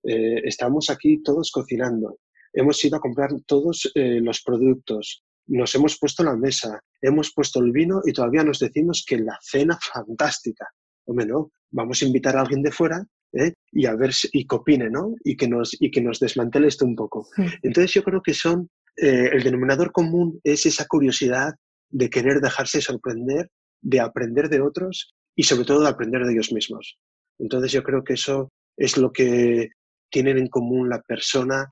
estamos aquí todos cocinando, hemos ido a comprar todos eh, los productos, nos hemos puesto la mesa, hemos puesto el vino y todavía nos decimos que la cena fantástica. Hombre, no, vamos a invitar a alguien de fuera ¿eh? y a ver y que opine, ¿no? Y que nos, y que nos desmantele esto un poco. Entonces yo creo que son, eh, el denominador común es esa curiosidad de querer dejarse sorprender, de aprender de otros y sobre todo de aprender de ellos mismos. Entonces yo creo que eso es lo que tienen en común la persona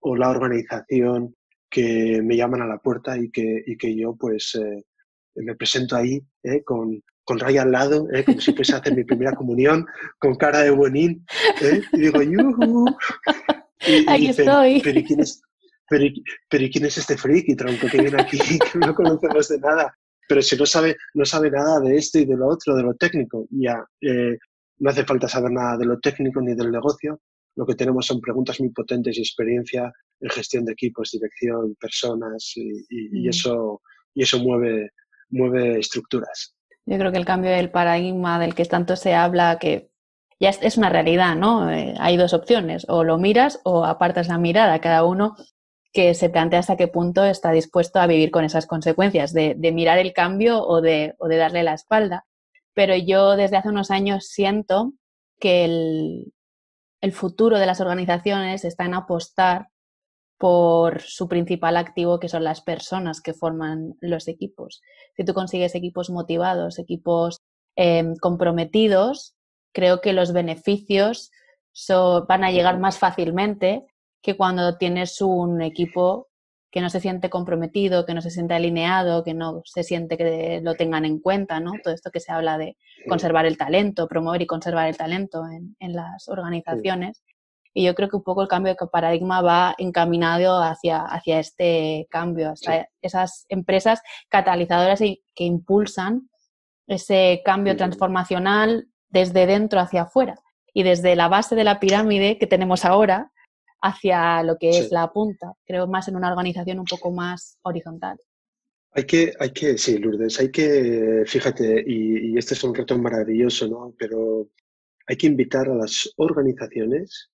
o la organización que me llaman a la puerta y que, y que yo pues eh, me presento ahí eh, con, con Ray al lado, eh, como si fuese a hacer mi primera comunión, con cara de buenín, y digo, ¡yuhu! Y, estoy. Pero, ¿y quién es, pero, pero, quién es este friki, tronco, que viene aquí, que no conocemos de nada? Pero si no sabe, no sabe nada de esto y de lo otro, de lo técnico, ya, no hace falta saber nada de lo técnico ni del negocio, lo que tenemos son preguntas muy potentes y experiencia en gestión de equipos, dirección, personas y, mm. eso, y eso mueve, mueve estructuras. Yo creo que el cambio del paradigma del que tanto se habla, que ya es, una realidad, ¿no? Eh, hay dos opciones, o lo miras o apartas la mirada, cada uno que se plantea hasta qué punto está dispuesto a vivir con esas consecuencias, de, mirar el cambio o de, o de darle la espalda. Pero yo desde hace unos años siento que el, el futuro de las organizaciones está en apostar por su principal activo, que son las personas que forman los equipos. Si tú consigues equipos motivados, equipos em, comprometidos, creo que los beneficios van a llegar más fácilmente que cuando tienes un equipo que no se siente comprometido, que no se siente alineado, que no se siente que lo tengan en cuenta, ¿no? Todo esto que se habla de conservar el talento, promover y conservar el talento en, las organizaciones. Y yo creo que un poco el cambio de paradigma va encaminado hacia, hacia este cambio, hacia esas empresas catalizadoras que impulsan ese cambio transformacional desde dentro hacia afuera. Y desde la base de la pirámide que tenemos ahora, hacia lo que es la punta. Creo más en una organización un poco más horizontal. Hay que, hay que, sí, Lourdes, hay que, fíjate, y, este es un reto maravilloso, ¿no? Pero hay que invitar a las organizaciones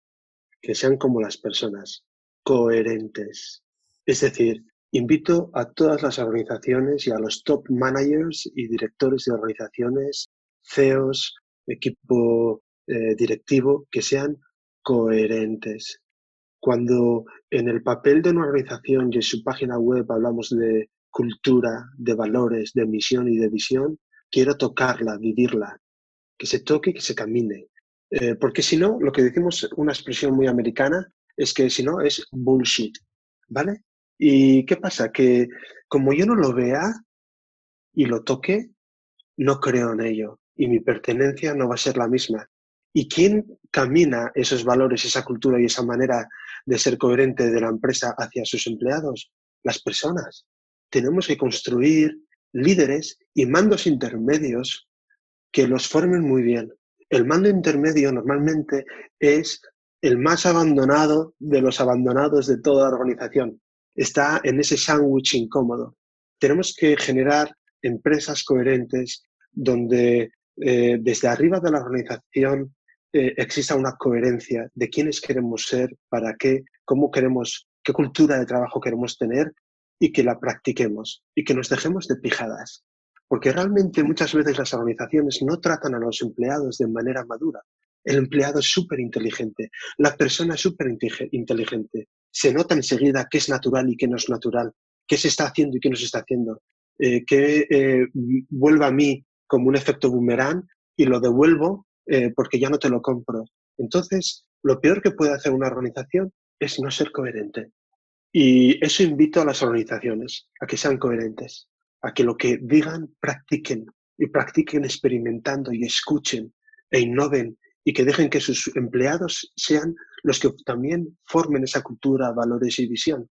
que sean como las personas, coherentes. Es decir, invito a todas las organizaciones y a los top managers y directores de organizaciones, CEOs, equipo eh, directivo, que sean coherentes. Cuando en el papel de una organización y en su página web hablamos de cultura, de valores, de misión y de visión, quiero tocarla, vivirla, que se toque y que se camine. Eh, porque si no, lo que decimos, una expresión muy americana, es que si no es bullshit, ¿vale? ¿Y qué pasa? Que como yo no lo vea y lo toque, no creo en ello y mi pertenencia no va a ser la misma. ¿Y quién camina esos valores, esa cultura y esa manera de ser coherente de la empresa hacia sus empleados? Las personas. Tenemos que construir líderes y mandos intermedios que los formen muy bien. El mando intermedio normalmente es el más abandonado de los abandonados de toda organización. Está en ese sándwich incómodo. Tenemos que generar empresas coherentes donde eh, desde arriba de la organización eh, exista una coherencia de quiénes queremos ser, para qué, cómo queremos, qué cultura de trabajo queremos tener y que la practiquemos y que nos dejemos de pijadas. Porque realmente muchas veces las organizaciones no tratan a los empleados de manera madura. El empleado es súper inteligente, la persona es súper inteligente. Se nota enseguida qué es natural y qué no es natural, qué se está haciendo y qué no se está haciendo, eh, que eh, vuelva a mí como un efecto boomerang y lo devuelvo eh, porque ya no te lo compro. Entonces, lo peor que puede hacer una organización es no ser coherente. Y eso invito a las organizaciones, a que sean coherentes, a que lo que digan practiquen y practiquen experimentando y escuchen e innoven y que dejen que sus empleados sean los que también formen esa cultura, valores y visión.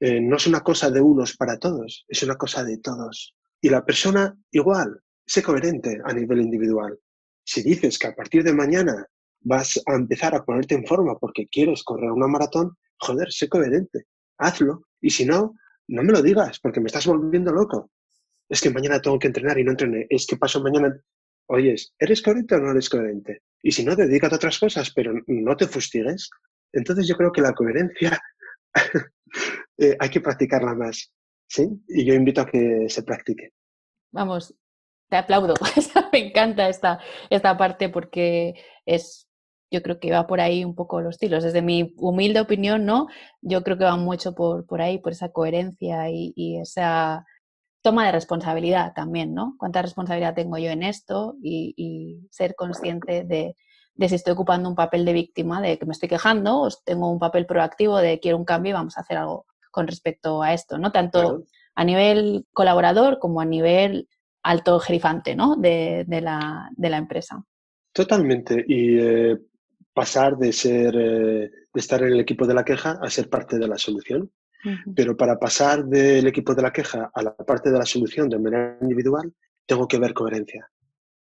Eh, no es una cosa de unos para todos, es una cosa de todos. Y la persona igual, sé coherente a nivel individual. Si dices que a partir de mañana vas a empezar a ponerte en forma porque quieres correr una maratón, joder, sé coherente, hazlo. Y si no, no me lo digas porque me estás volviendo loco. Es que mañana tengo que entrenar y no entrené. Es que paso mañana. Oyes, ¿eres coherente o no eres coherente? Y si no, dedícate a otras cosas, pero no te fustigues. Entonces yo creo que la coherencia eh, hay que practicarla más. ¿sí? Y yo invito a que se practique. Vamos, te aplaudo. Me encanta esta, esta parte porque es, yo creo que va por ahí un poco los tiros. Desde mi humilde opinión, ¿no? Yo creo que va mucho por, por ahí, por esa coherencia y, esa toma de responsabilidad también, ¿no? ¿Cuánta responsabilidad tengo yo en esto? Y, ser consciente de, de, si estoy ocupando un papel de víctima, de que me estoy quejando, o tengo un papel proactivo de quiero un cambio y vamos a hacer algo con respecto a esto, ¿no? Tanto a nivel colaborador como a nivel alto gerifante ¿no? de, la, empresa. Totalmente. Y eh, pasar de ser eh, de estar en el equipo de la queja a ser parte de la solución. Pero para pasar del equipo de la queja a la parte de la solución de manera individual, tengo que ver coherencia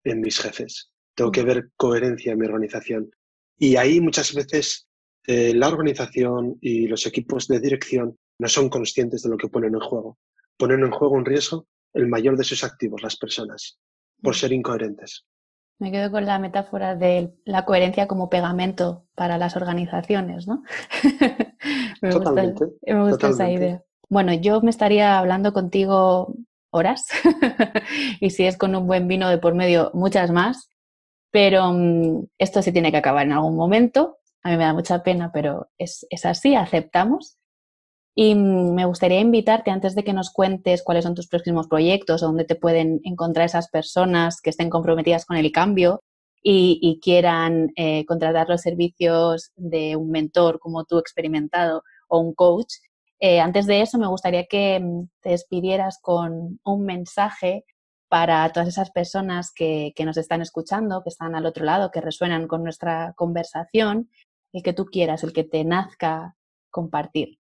en mis jefes, tengo que ver coherencia en mi organización. Y ahí muchas veces eh, la organización y los equipos de dirección no son conscientes de lo que ponen en juego. Ponen en juego un riesgo el mayor de sus activos, las personas, por mm. ser incoherentes. Me quedo con la metáfora de la coherencia como pegamento para las organizaciones, ¿no? me totalmente, gusta, me gusta esa idea. Bueno, yo me estaría hablando contigo horas y si es con un buen vino de por medio, muchas más, pero mm, esto se tiene que acabar en algún momento. A mí me da mucha pena, pero es, es así, aceptamos. Y me gustaría invitarte, antes de que nos cuentes cuáles son tus próximos proyectos, dónde te pueden encontrar esas personas que estén comprometidas con el cambio y, quieran eh, contratar los servicios de un mentor como tú experimentado o un coach. Eh, antes de eso, me gustaría que mm, te despidieras con un mensaje para todas esas personas que, que nos están escuchando, que están al otro lado, que resuenan con nuestra conversación, el que tú quieras, el que te nazca compartir.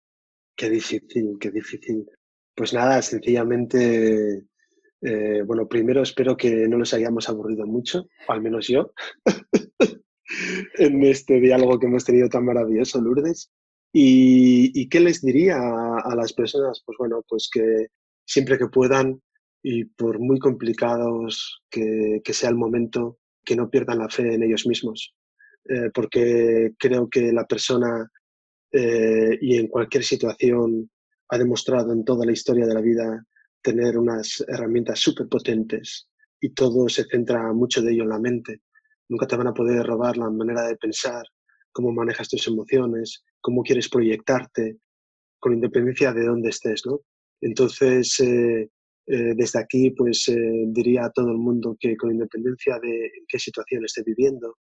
Qué difícil, qué difícil. Pues nada, sencillamente, eh, bueno, primero espero que no los hayamos aburrido mucho, o al menos yo, en este diálogo que hemos tenido tan maravilloso, Lourdes. ¿Y, qué les diría a, las personas? Pues bueno, pues que siempre que puedan y por muy complicados que, sea el momento, que no pierdan la fe en ellos mismos, eh, porque creo que la persona eh, y en cualquier situación ha demostrado en toda la historia de la vida tener unas herramientas súper potentes y todo se centra mucho de ello en la mente. Nunca te van a poder robar la manera de pensar, cómo manejas tus emociones, cómo quieres proyectarte, con independencia de dónde estés, ¿no? Entonces, eh, eh, desde aquí, pues diría a todo el mundo que con independencia de en qué situación esté viviendo,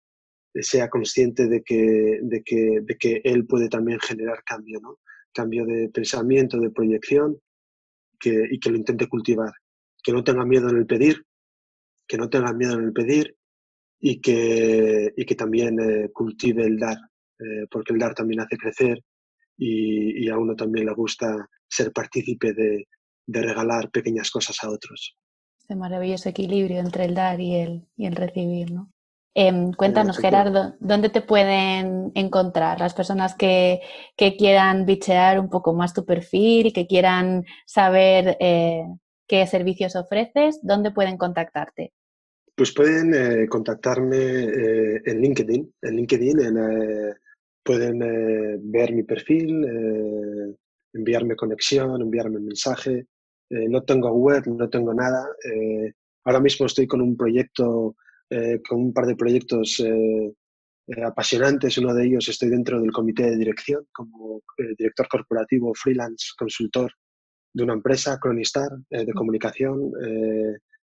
sea consciente de que, de que, de que él puede también generar cambio, ¿no? Cambio de pensamiento, de proyección, que, y que lo intente cultivar. Que no tenga miedo en el pedir, que no tenga miedo en el pedir y que, y que también eh, cultive el dar, eh, porque el dar también hace crecer y, y, a uno también le gusta ser partícipe de, de regalar pequeñas cosas a otros. Este maravilloso equilibrio entre el dar y el, y el recibir, ¿no? Em, cuéntanos, Gerardo, ¿dónde te pueden encontrar las personas que, quieran bichear un poco más tu perfil y que quieran saber eh, qué servicios ofreces? ¿Dónde pueden contactarte? Pues pueden eh, contactarme eh, en LinkedIn. En LinkedIn pueden ver mi perfil, enviarme conexión, enviarme mensaje. no tengo web, no tengo nada. ahora mismo estoy con un proyecto eh, con un par de proyectos eh, eh, apasionantes. Uno de ellos estoy dentro del comité de dirección como director corporativo, freelance, consultor de una empresa, Cronistar, de comunicación,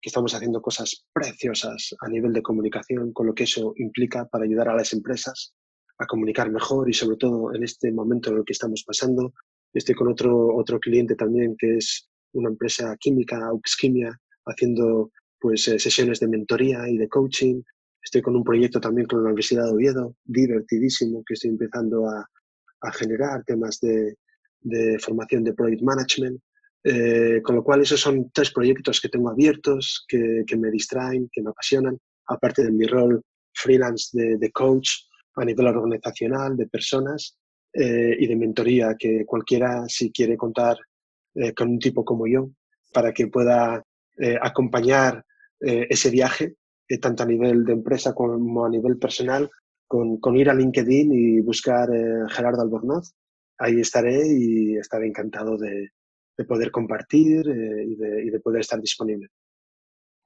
que estamos haciendo cosas preciosas a nivel de comunicación, con lo que eso implica para ayudar a las empresas a comunicar mejor y sobre todo en este momento en el que estamos pasando. Estoy con otro, otro cliente también que es una empresa química, Auxquimia, haciendo pues eh, sesiones de mentoría y de coaching. Estoy con un proyecto también con la Universidad de Oviedo, divertidísimo, que estoy empezando a, a generar temas de, de, formación de project management. Eh, con lo cual, esos son tres proyectos que tengo abiertos, que, que me distraen, que me apasionan, aparte de mi rol freelance de, de coach a nivel organizacional, de personas eh, y de mentoría, que cualquiera, si quiere contar eh, con un tipo como yo, para que pueda eh, ese viaje, tanto a nivel de empresa como a nivel personal, con, ir a LinkedIn y buscar Gerardo Albornoz. Ahí estaré y estaré encantado de, de poder compartir y de, poder estar disponible.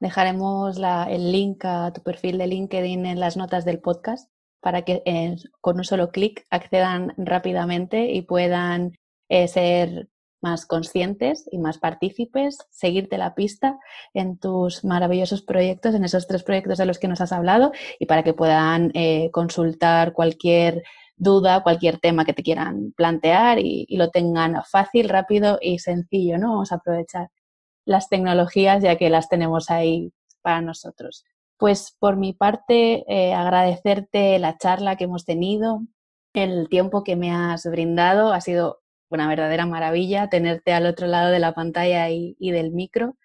Dejaremos el link a tu perfil de LinkedIn en las notas del podcast para que eh, con un solo clic accedan rápidamente y puedan eh, ser más conscientes y más partícipes, seguirte la pista en tus maravillosos proyectos, en esos tres proyectos de los que nos has hablado y para que puedan eh, consultar cualquier duda, cualquier tema que te quieran plantear y, lo tengan fácil, rápido y sencillo, ¿no? Vamos a aprovechar las tecnologías ya que las tenemos ahí para nosotros. Pues por mi parte, eh, agradecerte la charla que hemos tenido, el tiempo que me has brindado. Ha sido una verdadera maravilla tenerte al otro lado de la pantalla y, del micro.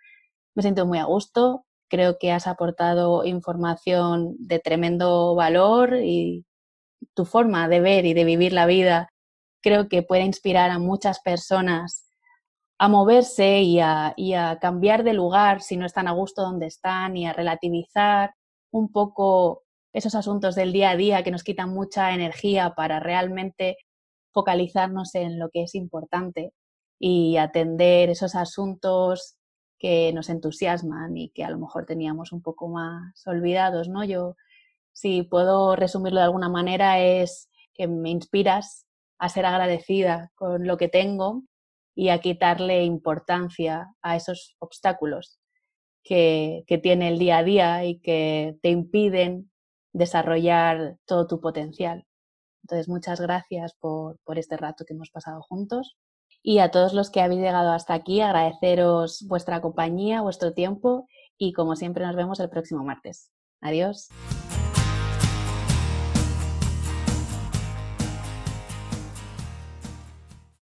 Me siento muy a gusto. Creo que has aportado información de tremendo valor y tu forma de ver y de vivir la vida creo que puede inspirar a muchas personas a moverse y a, cambiar de lugar si no están a gusto donde están y a relativizar un poco esos asuntos del día a día que nos quitan mucha energía para realmente focalizarnos en lo que es importante y atender esos asuntos que nos entusiasman y que a lo mejor teníamos un poco más olvidados, ¿no? Yo, si puedo resumirlo de alguna manera, es que me inspiras a ser agradecida con lo que tengo y a quitarle importancia a esos obstáculos que, que, tiene el día a día y que te impiden desarrollar todo tu potencial. Entonces, muchas gracias por, por este rato que hemos pasado juntos. Y a todos los que habéis llegado hasta aquí, agradeceros vuestra compañía, vuestro tiempo y como siempre nos vemos el próximo martes. Adiós.